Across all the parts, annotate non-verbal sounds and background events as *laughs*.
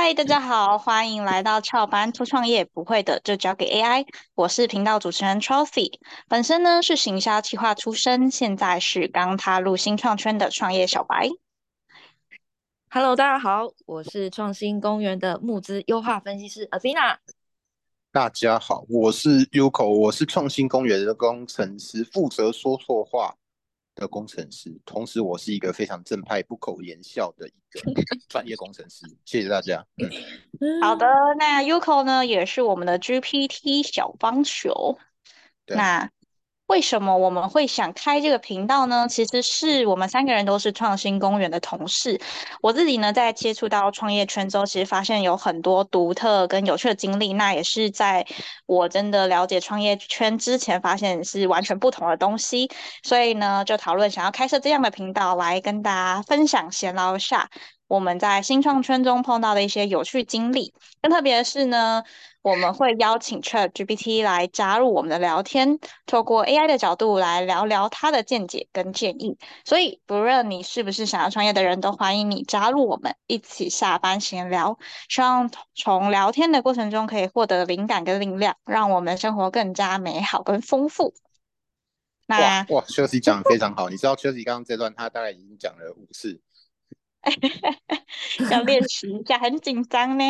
嗨，大家好，欢迎来到翘班初创业，不会的就交给 AI。我是频道主持人 Trophy，本身呢是行销企划出身，现在是刚踏入新创圈的创业小白。Hello，大家好，我是创新公园的募资优化分析师 Athena。大家好，我是 Uko，我是创新公园的工程师，负责说错话的工程师，同时我是一个非常正派、不苟言笑的一个 *laughs* 专业工程师。谢谢大家。好的，那 Uko 呢也是我们的 GPT 小帮手。那为什么我们会想开这个频道呢？其实是我们三个人都是创新公园的同事。我自己呢，在接触到创业圈之后，其实发现有很多独特跟有趣的经历。那也是在我真的了解创业圈之前，发现是完全不同的东西。所以呢，就讨论想要开设这样的频道，来跟大家分享闲聊一下我们在新创圈中碰到的一些有趣经历。更特别的是呢。我们会邀请 Chat GPT 来加入我们的聊天，透过 AI 的角度来聊聊他的见解跟建议。所以，不论你是不是想要创业的人，都欢迎你加入我们，一起下班闲聊。希望从聊天的过程中可以获得灵感跟力量，让我们生活更加美好跟丰富。那哇，休息 *laughs* 讲的非常好。你知道休息刚刚这段他大概已经讲了五次，*laughs* 要练习一下，很紧张呢。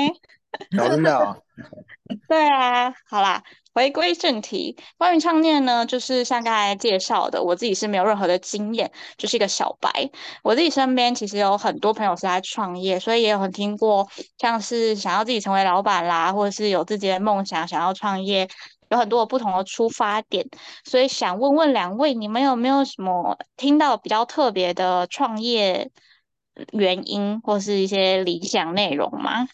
*laughs* 真的。*laughs* 对啊，好啦，回归正题，关于创业呢，就是像刚才介绍的，我自己是没有任何的经验，就是一个小白。我自己身边其实有很多朋友是在创业，所以也有很听过，像是想要自己成为老板啦，或者是有自己的梦想，想要创业，有很多不同的出发点。所以想问问两位，你们有没有什么听到比较特别的创业原因，或是一些理想内容吗？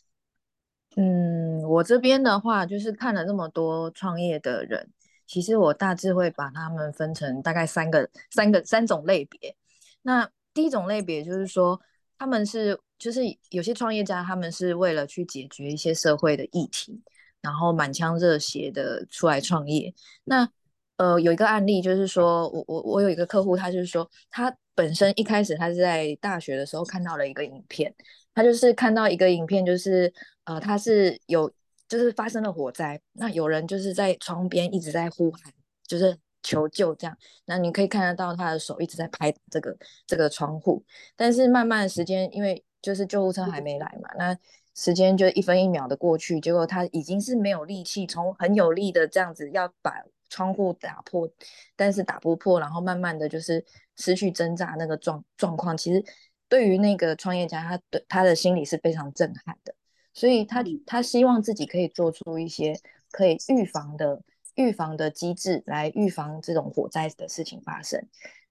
嗯，我这边的话，就是看了那么多创业的人，其实我大致会把他们分成大概三个、三个、三种类别。那第一种类别就是说，他们是就是有些创业家，他们是为了去解决一些社会的议题，然后满腔热血的出来创业。那呃，有一个案例就是说，我我我有一个客户，他就是说，他本身一开始他是在大学的时候看到了一个影片。他就是看到一个影片，就是呃，他是有就是发生了火灾，那有人就是在窗边一直在呼喊，就是求救这样。那你可以看得到他的手一直在拍这个这个窗户，但是慢慢时间，因为就是救护车还没来嘛，那时间就一分一秒的过去，结果他已经是没有力气，从很有力的这样子要把窗户打破，但是打不破，然后慢慢的就是失去挣扎那个状状况，其实。对于那个创业家，他的他的心理是非常震撼的，所以他他希望自己可以做出一些可以预防的预防的机制，来预防这种火灾的事情发生。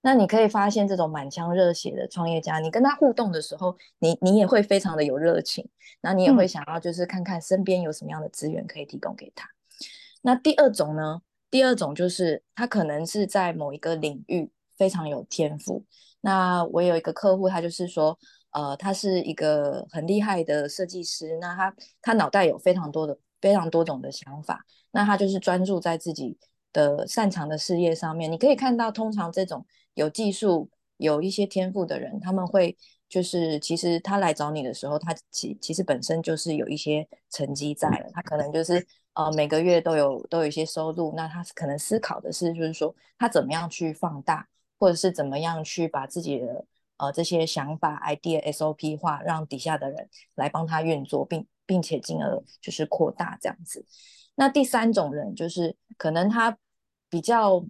那你可以发现，这种满腔热血的创业家，你跟他互动的时候，你你也会非常的有热情，那你也会想要就是看看身边有什么样的资源可以提供给他。那第二种呢？第二种就是他可能是在某一个领域非常有天赋。那我有一个客户，他就是说，呃，他是一个很厉害的设计师。那他他脑袋有非常多的非常多种的想法。那他就是专注在自己的擅长的事业上面。你可以看到，通常这种有技术、有一些天赋的人，他们会就是其实他来找你的时候，他其其实本身就是有一些成绩在了。他可能就是呃每个月都有都有一些收入。那他可能思考的是，就是说他怎么样去放大。或者是怎么样去把自己的呃这些想法 idea SOP 化，让底下的人来帮他运作，并并且进而就是扩大这样子。那第三种人就是可能他比较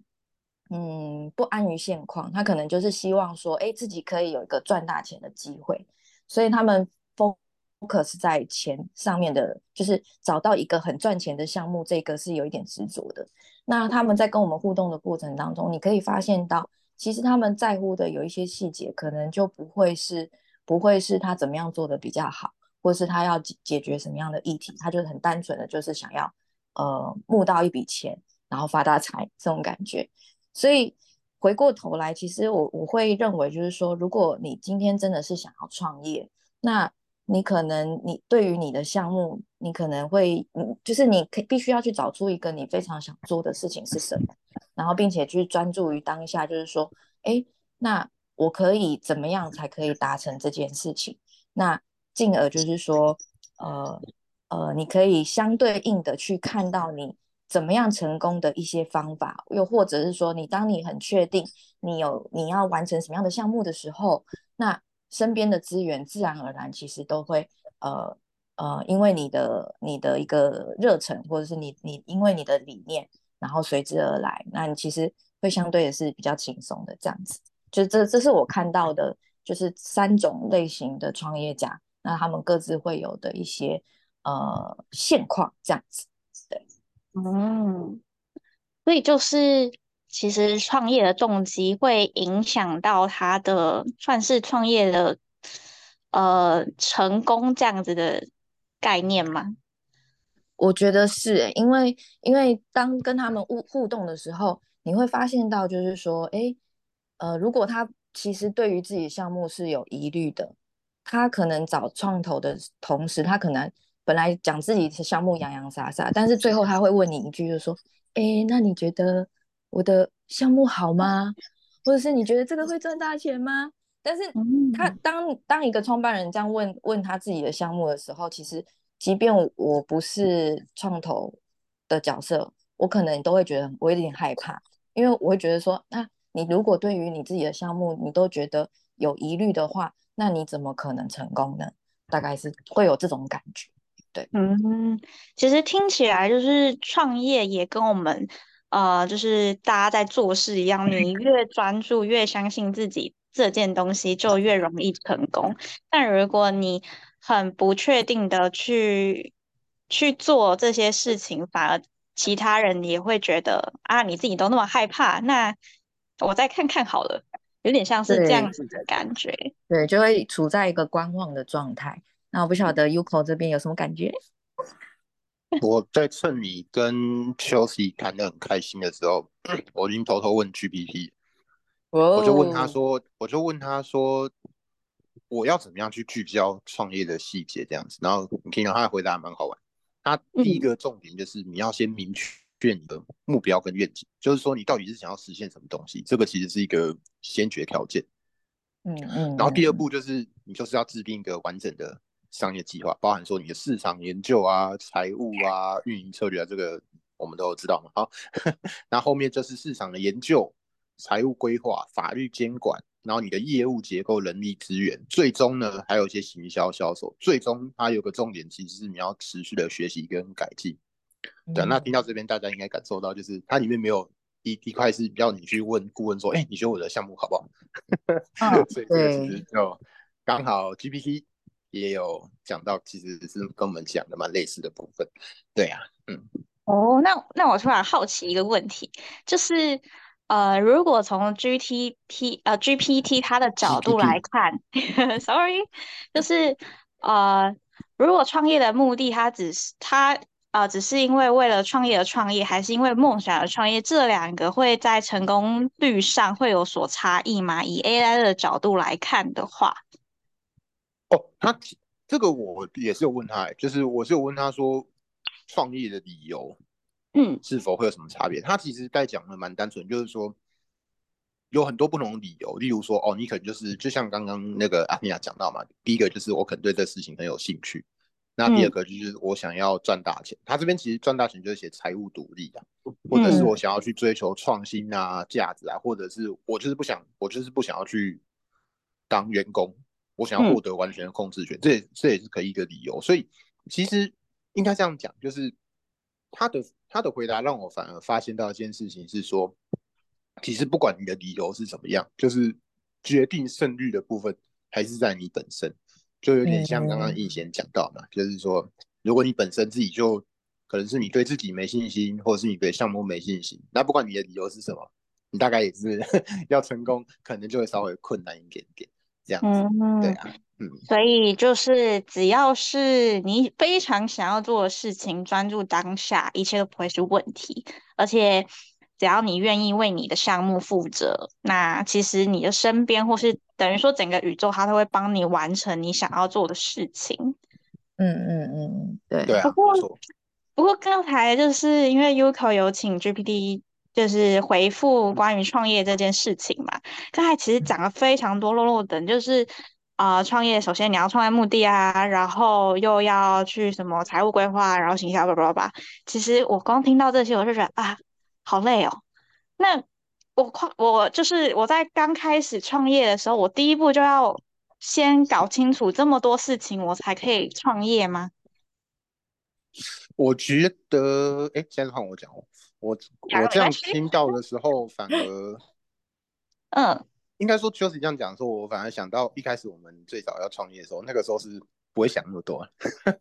嗯不安于现况，他可能就是希望说，哎，自己可以有一个赚大钱的机会，所以他们 focus 在钱上面的，就是找到一个很赚钱的项目，这个是有一点执着的。那他们在跟我们互动的过程当中，你可以发现到。其实他们在乎的有一些细节，可能就不会是不会是他怎么样做的比较好，或是他要解解决什么样的议题，他就很单纯的就是想要呃募到一笔钱，然后发大财这种感觉。所以回过头来，其实我我会认为就是说，如果你今天真的是想要创业，那你可能你对于你的项目，你可能会嗯，就是你可必须要去找出一个你非常想做的事情是什么。然后，并且去专注于当下，就是说，哎，那我可以怎么样才可以达成这件事情？那进而就是说，呃呃，你可以相对应的去看到你怎么样成功的一些方法，又或者是说，你当你很确定你有你要完成什么样的项目的时候，那身边的资源自然而然其实都会呃呃，因为你的你的一个热忱，或者是你你因为你的理念，然后随之而来，那你其实会相对也是比较轻松的这样子。就这这是我看到的，就是三种类型的创业家。那他们各自会有的一些呃现况，这样子，对，嗯，所以就是其实创业的动机会影响到他的算是创业的呃成功这样子的概念吗？我觉得是，因为因为当跟他们互互动的时候，你会发现到就是说，哎，呃，如果他其实对于自己项目是有疑虑的。他可能找创投的同时，他可能本来讲自己的项目洋洋洒洒，但是最后他会问你一句，就是说：“哎，那你觉得我的项目好吗？或者是你觉得这个会赚大钱吗？”但是他当当一个创办人这样问问他自己的项目的时候，其实即便我不是创投的角色，我可能都会觉得我有点害怕，因为我会觉得说，那你如果对于你自己的项目你都觉得有疑虑的话，那你怎么可能成功呢？大概是会有这种感觉，对，嗯，其实听起来就是创业也跟我们呃，就是大家在做事一样，你越专注，越相信自己这件东西，就越容易成功。但如果你很不确定的去去做这些事情，反而其他人也会觉得啊，你自己都那么害怕，那我再看看好了。有点像是这样子的感觉，对，就会处在一个观望的状态。那我不晓得 Uko 这边有什么感觉？我在趁你跟 Chelsea 谈的很开心的时候，我已经偷偷问 GPT，我就问他说，我就问他说，我要怎么样去聚焦创业的细节这样子？然后你听到他的回答蛮好玩。他第一个重点就是你要先明确。你的目标跟愿景，就是说你到底是想要实现什么东西，这个其实是一个先决条件。嗯嗯。然后第二步就是你就是要制定一个完整的商业计划，包含说你的市场研究啊、财务啊、运营策略啊，这个我们都知道嘛。好，*laughs* 那后面就是市场的研究、财务规划、法律监管，然后你的业务结构、人力资源，最终呢还有一些行销销售。最终它有个重点，其实是你要持续的学习跟改进。对，那听到这边，大家应该感受到，就是它里面没有一一块是要你去问顾问说，哎，你觉得我的项目好不好？*laughs* 所以这个其实就刚好 GPT 也有讲到，其实是跟我们讲的蛮类似的部分。对呀，嗯。哦，那那我突然好奇一个问题，就是呃，如果从 GPT 呃 GPT 它的角度来看，*laughs* Sorry，就是呃，如果创业的目的，它只是它。啊，只是因为为了创业而创业，还是因为梦想而创业，这两个会在成功率上会有所差异吗？以 AI 的角度来看的话，哦，他这个我也是有问他，就是我是有问他说，创业的理由，嗯，是否会有什么差别？他其实在讲的蛮单纯，就是说有很多不同的理由，例如说，哦，你可能就是就像刚刚那个阿尼亚讲到嘛，第一个就是我可能对这事情很有兴趣。那第二个就是我想要赚大钱，他这边其实赚大钱就是写财务独立啊，或者是我想要去追求创新啊、价值啊，或者是我就是不想，我就是不想要去当员工，我想要获得完全的控制权，这也这也是可以一个理由。所以其实应该这样讲，就是他的他的回答让我反而发现到一件事情是说，其实不管你的理由是怎么样，就是决定胜率的部分还是在你本身。就有点像刚刚易贤讲到嘛，就是说，如果你本身自己就可能是你对自己没信心，或者是你对项目没信心，那不管你的理由是什么，你大概也是 *laughs* 要成功，可能就会稍微困难一点点这样子。对啊，嗯。所以就是只要是你非常想要做的事情，专注当下，一切都不会是问题，而且。只要你愿意为你的项目负责，那其实你的身边或是等于说整个宇宙，它都会帮你完成你想要做的事情。嗯嗯嗯，对。对啊不过不过刚才就是因为 Uko 有请 GPT，就是回复关于创业这件事情嘛。刚才其实讲了非常多落落等，就是啊，创业首先你要创业目的啊，然后又要去什么财务规划，然后行销叭叭叭。其实我光听到这些，我就觉得啊，好累哦。那我快，我就是我在刚开始创业的时候，我第一步就要先搞清楚这么多事情，我才可以创业吗？我觉得，哎，现在换我讲哦。我我这样听到的时候，反而，*laughs* 嗯。应该说，就是这样讲说，我反而想到一开始我们最早要创业的时候，那个时候是不会想那么多。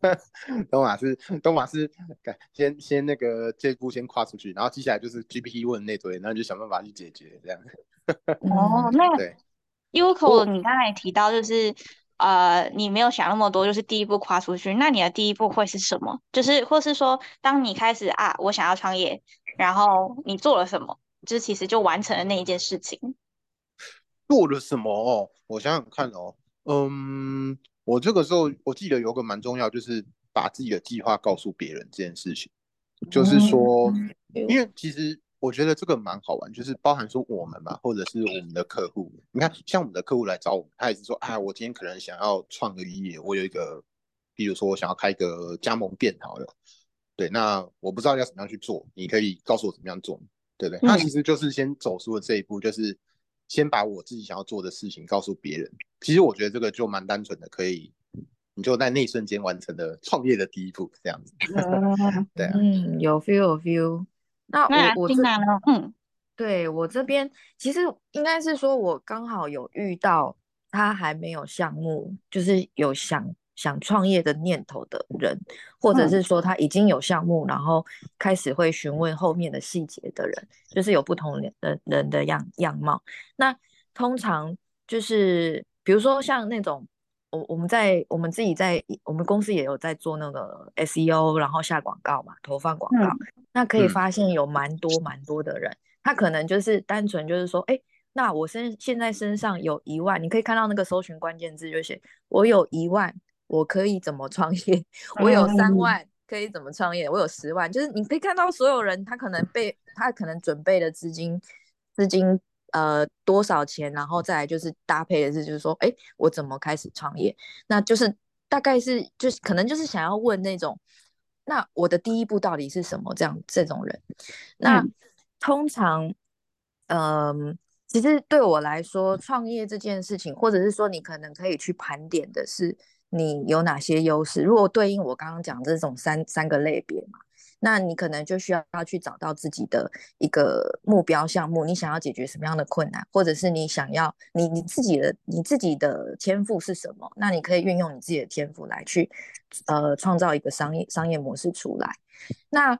*laughs* 东马是东马是，先先那个这步先跨出去，然后接下来就是 GPT 问那堆，然后就想办法去解决这样。*laughs* 哦，那对，Uko，你刚才提到就是呃，你没有想那么多，就是第一步跨出去。那你的第一步会是什么？就是或是说，当你开始啊，我想要创业，然后你做了什么？就是其实就完成了那一件事情。做了什么哦？我想想看哦，嗯，我这个时候我记得有个蛮重要，就是把自己的计划告诉别人这件事情。就是说，因为其实我觉得这个蛮好玩，就是包含说我们嘛，或者是我们的客户。你看，像我们的客户来找我们，他也是说，啊，我今天可能想要创个业，我有一个，比如说我想要开一个加盟店，好了，对，那我不知道要怎么样去做，你可以告诉我怎么样做，对不对？那其实就是先走出了这一步，就是。先把我自己想要做的事情告诉别人，其实我觉得这个就蛮单纯的，可以你就在那一瞬间完成了创业的第一步，这样子。对，嗯，有 feel 有 feel。那我我这呢？嗯，对我这边其实应该是说，我刚好有遇到他还没有项目，就是有想。想创业的念头的人，或者是说他已经有项目，然后开始会询问后面的细节的人，就是有不同的人的样样貌。那通常就是比如说像那种，我我们在我们自己在我们公司也有在做那个 SEO，然后下广告嘛，投放广告。那可以发现有蛮多蛮多的人，他可能就是单纯就是说，哎，那我身现在身上有一万，你可以看到那个搜寻关键字就写我有一万。我可以怎么创业？我有三万，可以怎么创业？我有十万，就是你可以看到所有人他可能被他可能准备的资金资金呃多少钱，然后再来就是搭配的是就是说，哎，我怎么开始创业？那就是大概是就是可能就是想要问那种，那我的第一步到底是什么？这样这种人，那通常嗯，其实对我来说，创业这件事情，或者是说你可能可以去盘点的是。你有哪些优势？如果对应我刚刚讲这种三三个类别嘛，那你可能就需要要去找到自己的一个目标项目，你想要解决什么样的困难，或者是你想要你你自己的你自己的天赋是什么？那你可以运用你自己的天赋来去呃创造一个商业商业模式出来。那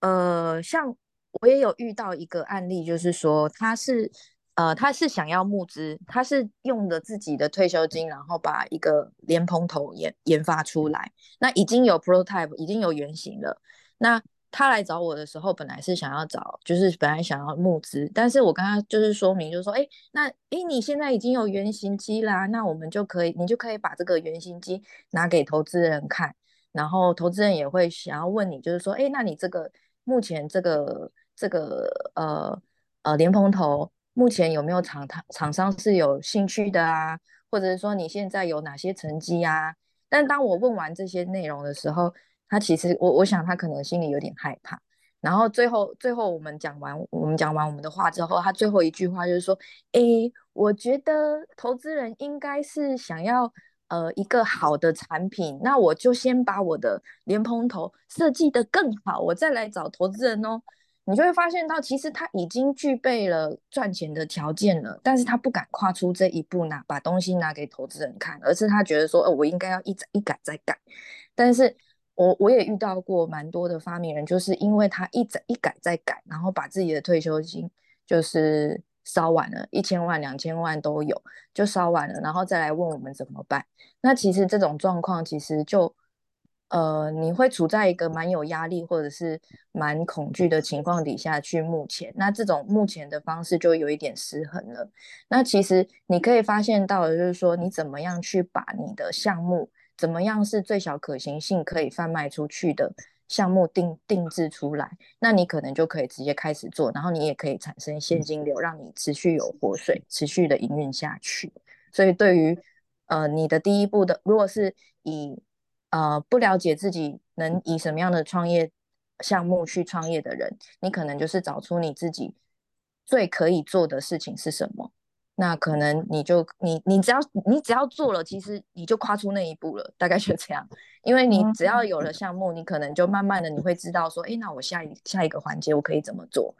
呃，像我也有遇到一个案例，就是说他是。呃，他是想要募资，他是用的自己的退休金，然后把一个莲蓬头研研发出来。那已经有 prototype，已经有原型了。那他来找我的时候，本来是想要找，就是本来想要募资，但是我跟他就是说明，就是说，哎，那哎，你现在已经有原型机啦，那我们就可以，你就可以把这个原型机拿给投资人看，然后投资人也会想要问你，就是说，哎，那你这个目前这个这个呃呃莲蓬头。目前有没有厂厂厂商是有兴趣的啊？或者是说你现在有哪些成绩啊？但当我问完这些内容的时候，他其实我我想他可能心里有点害怕。然后最后最后我们讲完我们讲完我们的话之后，他最后一句话就是说：“诶，我觉得投资人应该是想要呃一个好的产品，那我就先把我的莲蓬头设计的更好，我再来找投资人哦。”你就会发现到，其实他已经具备了赚钱的条件了，但是他不敢跨出这一步，拿把东西拿给投资人看，而是他觉得说，哦，我应该要一一改再改。但是我我也遇到过蛮多的发明人，就是因为他一一改再改，然后把自己的退休金就是烧完了，一千万、两千万都有，就烧完了，然后再来问我们怎么办。那其实这种状况，其实就。呃，你会处在一个蛮有压力或者是蛮恐惧的情况底下去目前，那这种目前的方式就有一点失衡了。那其实你可以发现到的就是说，你怎么样去把你的项目，怎么样是最小可行性可以贩卖出去的项目定定制出来，那你可能就可以直接开始做，然后你也可以产生现金流，让你持续有活水，持续的营运下去。所以对于呃，你的第一步的，如果是以呃不了解自己能以什么样的创业项目去创业的人，你可能就是找出你自己最可以做的事情是什么。那可能你就你你只要你只要做了，其实你就跨出那一步了，大概就这样。因为你只要有了项目，你可能就慢慢的你会知道说，哎，那我下一下一个环节我可以怎么做。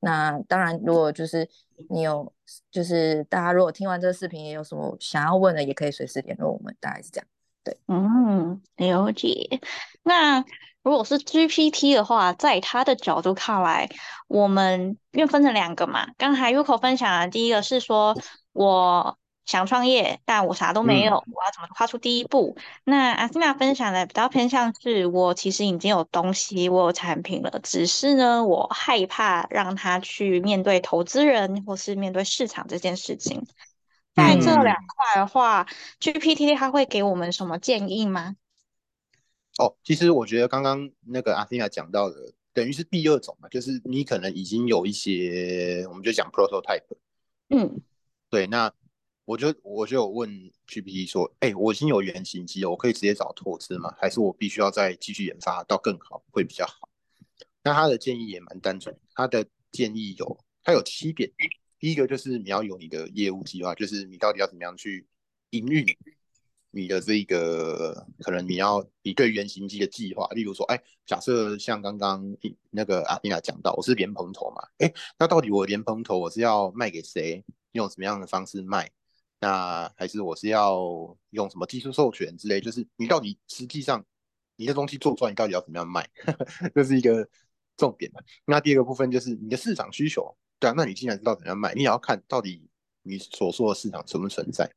那当然，如果就是你有，就是大家如果听完这个视频也有什么想要问的，也可以随时联络我们，大概是这样。对，嗯，了解。那如果是 GPT 的话，在他的角度看来，我们因为分成两个嘛，刚才 Uko 分享的第一个是说我想创业，但我啥都没有，我要怎么跨出第一步？那阿 n 娜分享的比较偏向是我其实已经有东西，我有产品了，只是呢，我害怕让他去面对投资人或是面对市场这件事情。在这两块的话，GPT 它会给我们什么建议吗？哦，其实我觉得刚刚那个阿菲亚讲到的，等于是第二种嘛，就是你可能已经有一些，我们就讲 prototype。嗯，对，那我就我就有问 GPT 说，哎，我已经有原型机了，我可以直接找投资吗？还是我必须要再继续研发到更好会比较好？那他的建议也蛮单纯，他的建议有，他有七点。第一个就是你要有你的业务计划，就是你到底要怎么样去营运你的这个，可能你要你对原型机的计划，例如说，哎，假设像刚刚那个阿蒂娜讲到，我是莲蓬头嘛，哎，那到底我莲蓬头我是要卖给谁，用什么样的方式卖？那还是我是要用什么技术授权之类？就是你到底实际上你的东西做出来，你到底要怎么样卖？*laughs* 这是一个重点那第二个部分就是你的市场需求。对啊，那你既然知道怎样卖，你也要看到底你所说的市场存不存在。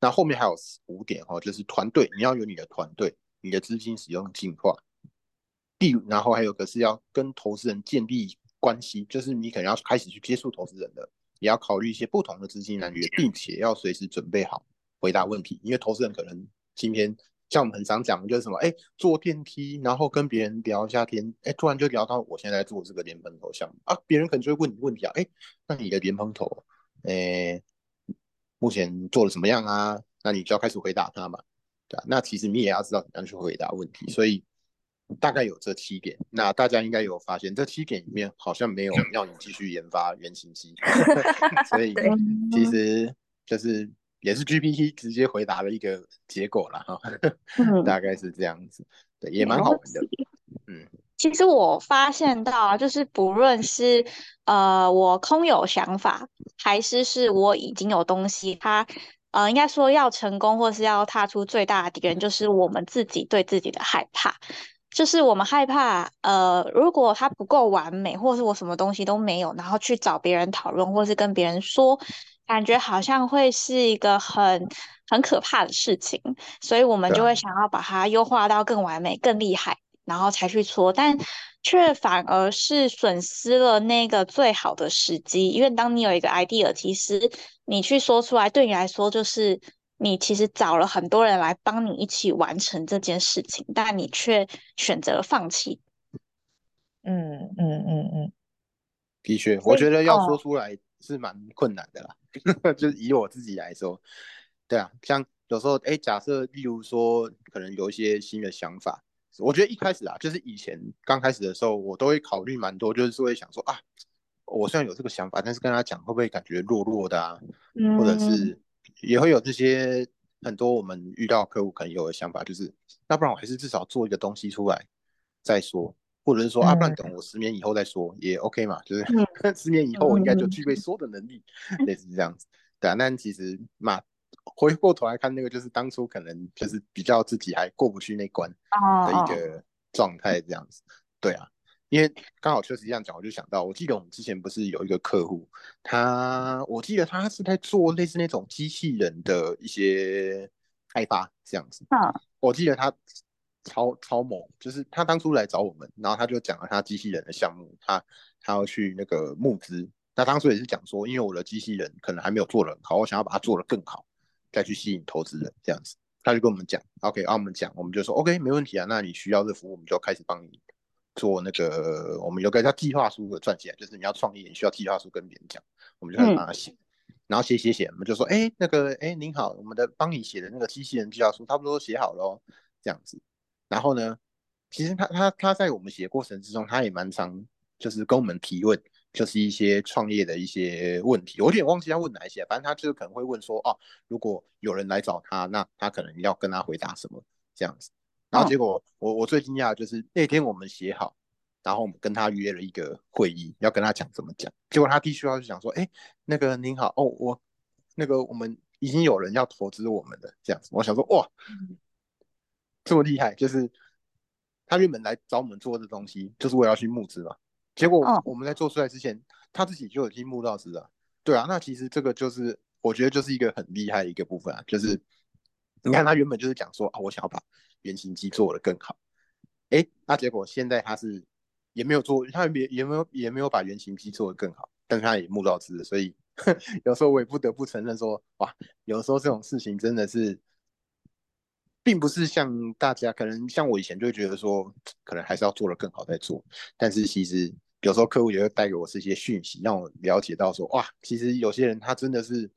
那后面还有五点哦，就是团队，你要有你的团队，你的资金使用计划。第，然后还有个是要跟投资人建立关系，就是你可能要开始去接触投资人的，也要考虑一些不同的资金来源，并且要随时准备好回答问题，因为投资人可能今天。像我们很常讲的就是什么，哎，坐电梯，然后跟别人聊一下天，哎，突然就聊到我现在做这个莲蓬头项目啊，别人可能就会问你问题啊，哎，那你的莲蓬头，哎，目前做的怎么样啊？那你就要开始回答他嘛，对吧？那其实你也要知道怎样去回答问题，所以大概有这七点。那大家应该有发现，这七点里面好像没有要你继续研发原型机，*laughs* 所以 *laughs* 其实就是。也是 GPT 直接回答的一个结果了哈，*laughs* 大概是这样子，对，也蛮好玩的。嗯，其实我发现到，就是不论是呃我空有想法，还是是我已经有东西，它呃应该说要成功，或是要踏出最大的敌人，就是我们自己对自己的害怕，就是我们害怕呃如果它不够完美，或是我什么东西都没有，然后去找别人讨论，或是跟别人说。感觉好像会是一个很很可怕的事情，所以我们就会想要把它优化到更完美、更厉害，然后才去搓，但却反而是损失了那个最好的时机。因为当你有一个 idea，其实你去说出来，对你来说就是你其实找了很多人来帮你一起完成这件事情，但你却选择了放弃。嗯嗯嗯嗯，的确，我觉得要说出来是蛮困难的啦。*laughs* 就是以我自己来说，对啊，像有时候，哎，假设例如说，可能有一些新的想法，我觉得一开始啊，就是以前刚开始的时候，我都会考虑蛮多，就是会想说啊，我虽然有这个想法，但是跟他讲会不会感觉弱弱的啊，或者是也会有这些很多我们遇到客户可能有的想法，就是要不然我还是至少做一个东西出来再说。或者是说啊，不然等我十年以后再说也 OK 嘛，就是 *laughs* 十年以后我应该就具备说的能力，类似这样子，对啊。但其实嘛，回过头来看，那个就是当初可能就是比较自己还过不去那关的一个状态，这样子，对啊。因为刚好确实这样讲，我就想到，我记得我们之前不是有一个客户，他我记得他是在做类似那种机器人的一些开发这样子，嗯，我记得他。超超猛，就是他当初来找我们，然后他就讲了他机器人的项目，他他要去那个募资。那当初也是讲说，因为我的机器人可能还没有做的很好，我想要把它做得更好，再去吸引投资人这样子。他就跟我们讲，OK，啊，我们讲，我们就说 OK，没问题啊。那你需要这服务，我们就开始帮你做那个，我们有个叫计划书的撰写，就是你要创业，你需要计划书跟别人讲，我们就开始帮他写。然后写写写，我们就说，哎，那个，哎，您好，我们的帮你写的那个机器人计划书差不多写好了哦，这样子。然后呢，其实他他他在我们写过程之中，他也蛮常就是跟我们提问，就是一些创业的一些问题。我有点忘记他问哪一些，反正他就是可能会问说，哦，如果有人来找他，那他可能要跟他回答什么这样子。然后结果我我最惊讶就是那天我们写好。然后我们跟他约了一个会议，要跟他讲怎么讲。结果他第一句话就讲说：“哎，那个您好哦，我那个我们已经有人要投资我们的这样子。”我想说：“哇，这么厉害！就是他原本来找我们做这东西，就是为了要去募资嘛。结果我们在做出来之前，他自己就已经募到资了。对啊，那其实这个就是我觉得就是一个很厉害的一个部分啊。就是你看他原本就是讲说啊，我想要把原型机做得更好。哎，那结果现在他是。也没有做，他也也没有也没有把原型机做得更好，但是他也募到资，所以 *laughs* 有时候我也不得不承认说，哇，有时候这种事情真的是，并不是像大家可能像我以前就会觉得说，可能还是要做的更好再做，但是其实有时候客户也会带给我这些讯息，让我了解到说，哇，其实有些人他真的是，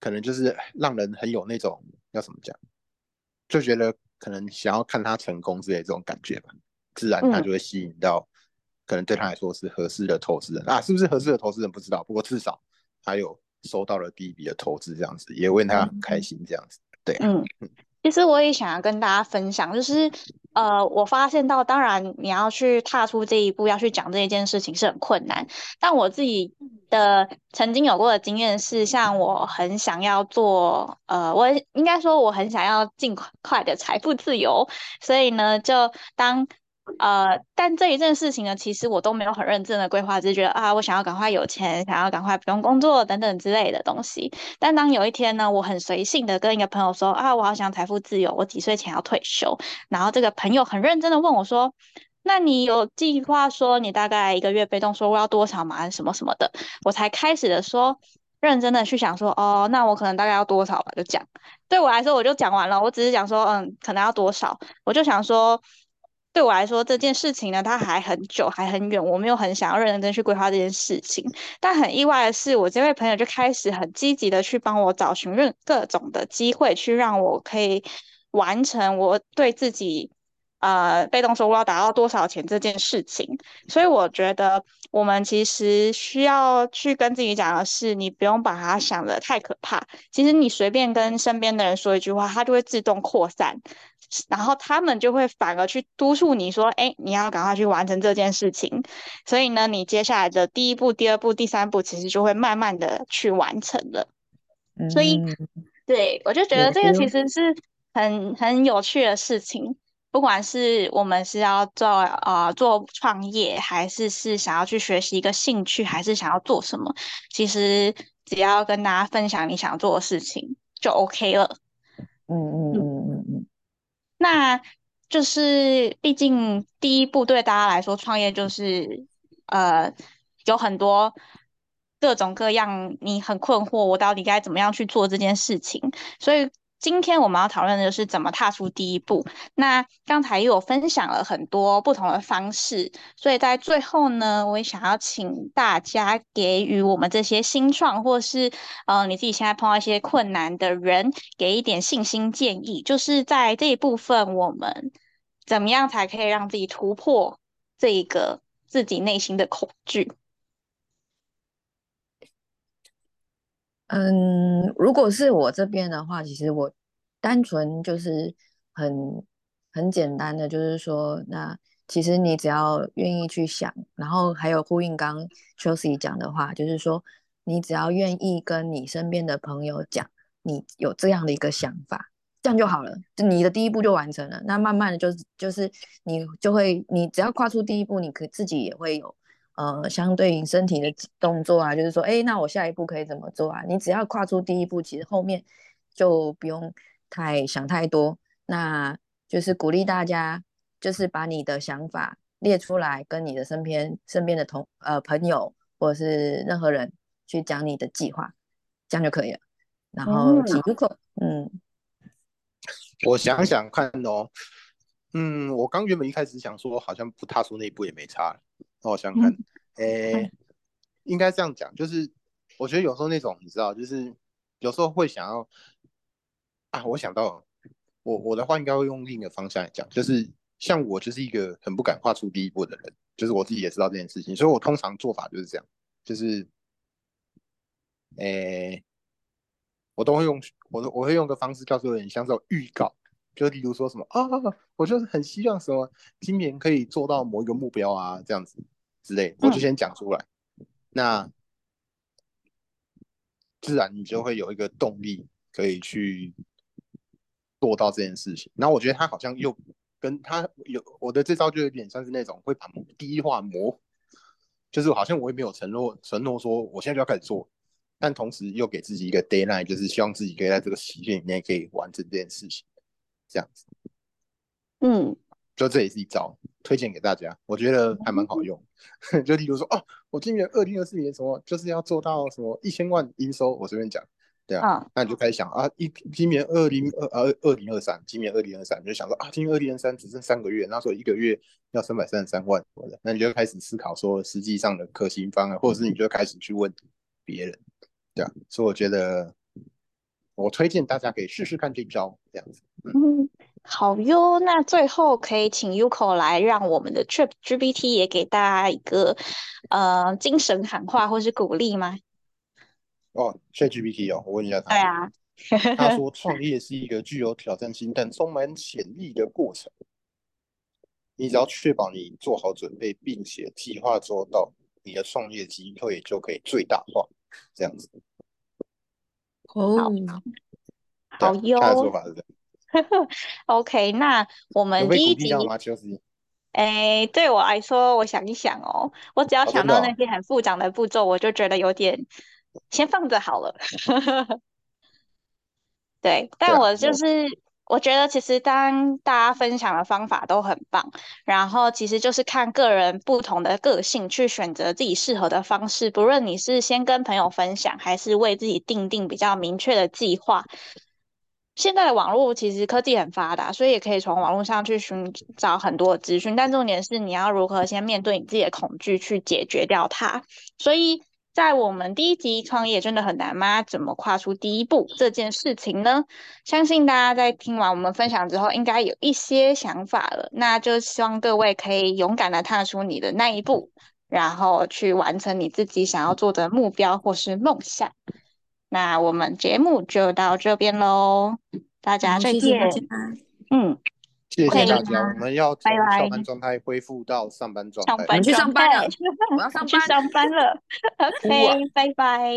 可能就是让人很有那种要怎么讲，就觉得可能想要看他成功之类这种感觉吧。自然他就会吸引到，可能对他来说是合适的投资人。啊，是不是合适的投资人不知道，不过至少他有收到了第一笔的投资，这样子也为他很开心，这样子，对，嗯，其实我也想要跟大家分享，就是呃，我发现到，当然你要去踏出这一步，要去讲这一件事情是很困难，但我自己的曾经有过的经验是，像我很想要做，呃，我应该说我很想要尽快的财富自由，所以呢，就当呃，但这一件事情呢，其实我都没有很认真的规划，只是觉得啊，我想要赶快有钱，想要赶快不用工作等等之类的东西。但当有一天呢，我很随性的跟一个朋友说啊，我好想财富自由，我几岁前要退休。然后这个朋友很认真的问我说，那你有计划说你大概一个月被动收入要多少吗？什么什么的？我才开始的说，认真的去想说，哦，那我可能大概要多少吧？就讲，对我来说我就讲完了，我只是讲说，嗯，可能要多少，我就想说。对我来说，这件事情呢，它还很久，还很远，我没有很想要认真去规划这件事情。但很意外的是，我这位朋友就开始很积极的去帮我找寻任各种的机会，去让我可以完成我对自己呃被动收入要达到多少钱这件事情。所以我觉得，我们其实需要去跟自己讲的是，你不用把它想的太可怕。其实你随便跟身边的人说一句话，它就会自动扩散。然后他们就会反而去督促你说：“哎，你要赶快去完成这件事情。”所以呢，你接下来的第一步、第二步、第三步，其实就会慢慢的去完成了。所以，对我就觉得这个其实是很很有趣的事情。不管是我们是要做啊做创业，还是是想要去学习一个兴趣，还是想要做什么，其实只要跟大家分享你想做的事情就 OK 了。嗯嗯嗯嗯嗯。那就是，毕竟第一步对大家来说，创业就是，呃，有很多各种各样，你很困惑，我到底该怎么样去做这件事情，所以。今天我们要讨论的就是怎么踏出第一步。那刚才又有分享了很多不同的方式，所以在最后呢，我也想要请大家给予我们这些新创或是呃你自己现在碰到一些困难的人，给一点信心建议，就是在这一部分，我们怎么样才可以让自己突破这一个自己内心的恐惧？嗯，如果是我这边的话，其实我单纯就是很很简单的，就是说，那其实你只要愿意去想，然后还有呼应刚 Chelsea 讲的话，就是说，你只要愿意跟你身边的朋友讲，你有这样的一个想法，这样就好了，就你的第一步就完成了。那慢慢的，就是就是你就会，你只要跨出第一步，你可自己也会有。呃，相对应身体的动作啊，就是说，哎，那我下一步可以怎么做啊？你只要跨出第一步，其实后面就不用太想太多。那就是鼓励大家，就是把你的想法列出来，跟你的身边身边的同呃朋友或者是任何人去讲你的计划，这样就可以了。然后嗯，*laughs* 我想想看哦，嗯，我刚原本一开始想说，好像不踏出那一步也没差。我想看，诶，应该这样讲，就是我觉得有时候那种你知道，就是有时候会想要啊，我想到我我的话应该会用另一个方向来讲，就是像我就是一个很不敢跨出第一步的人，就是我自己也知道这件事情，所以我通常做法就是这样，就是诶，我都会用我都我会用个方式叫做有点像这种预告。就例如说什么啊，我就是很希望什么今年可以做到某一个目标啊，这样子之类，我就先讲出来，那自然你就会有一个动力可以去做到这件事情。然后我觉得他好像又跟他有我的这招就有点像是那种会把第一话模糊，就是好像我也没有承诺承诺说我现在就要开始做，但同时又给自己一个 deadline，就是希望自己可以在这个期限里面可以完成这件事情。这样子，嗯，就这也是一招，推荐给大家，我觉得还蛮好用。*laughs* 就例如说，哦，我今年二零二四年什么就是要做到什么一千万营收，我随便讲，对啊，那你就开始想啊，一今年二零二二二零二三，今年二零二三，你就想说啊，今年二零二三只剩三个月，那时候一个月要三百三十三万，那你就开始思考说实际上的可行方案，或者是你就开始去问别人，对啊，所以我觉得。我推荐大家可以试试看这招，这样子。嗯，好哟。那最后可以请 Uko 来让我们的 Trip GPT 也给大家一个呃精神喊话或是鼓励吗？哦，Chat GPT 哦，我问一下他。对啊。*laughs* 他说创业是一个具有挑战性但充满潜力的过程。你只要确保你做好准备，并且计划做到，你的创业机会就可以最大化。这样子。哦，好哟。他的说法是这样。*laughs* OK，那我们第一集，哎，对我来说，我想一想哦，我只要想到那些很复杂的步骤，我就觉得有点先放着好了。*laughs* 对，但我就是。我觉得其实当大家分享的方法都很棒，然后其实就是看个人不同的个性去选择自己适合的方式。不论你是先跟朋友分享，还是为自己定定比较明确的计划。现在的网络其实科技很发达，所以也可以从网络上去寻找很多资讯。但重点是你要如何先面对你自己的恐惧，去解决掉它。所以。在我们第一集创业真的很难吗？怎么跨出第一步这件事情呢？相信大家在听完我们分享之后，应该有一些想法了。那就希望各位可以勇敢的踏出你的那一步，然后去完成你自己想要做的目标或是梦想。那我们节目就到这边喽，大家再见。嗯。谢谢大家，我们要从上班状态恢复到上班状态。上班去上班了，我要上班，上班了。*laughs* OK，拜拜。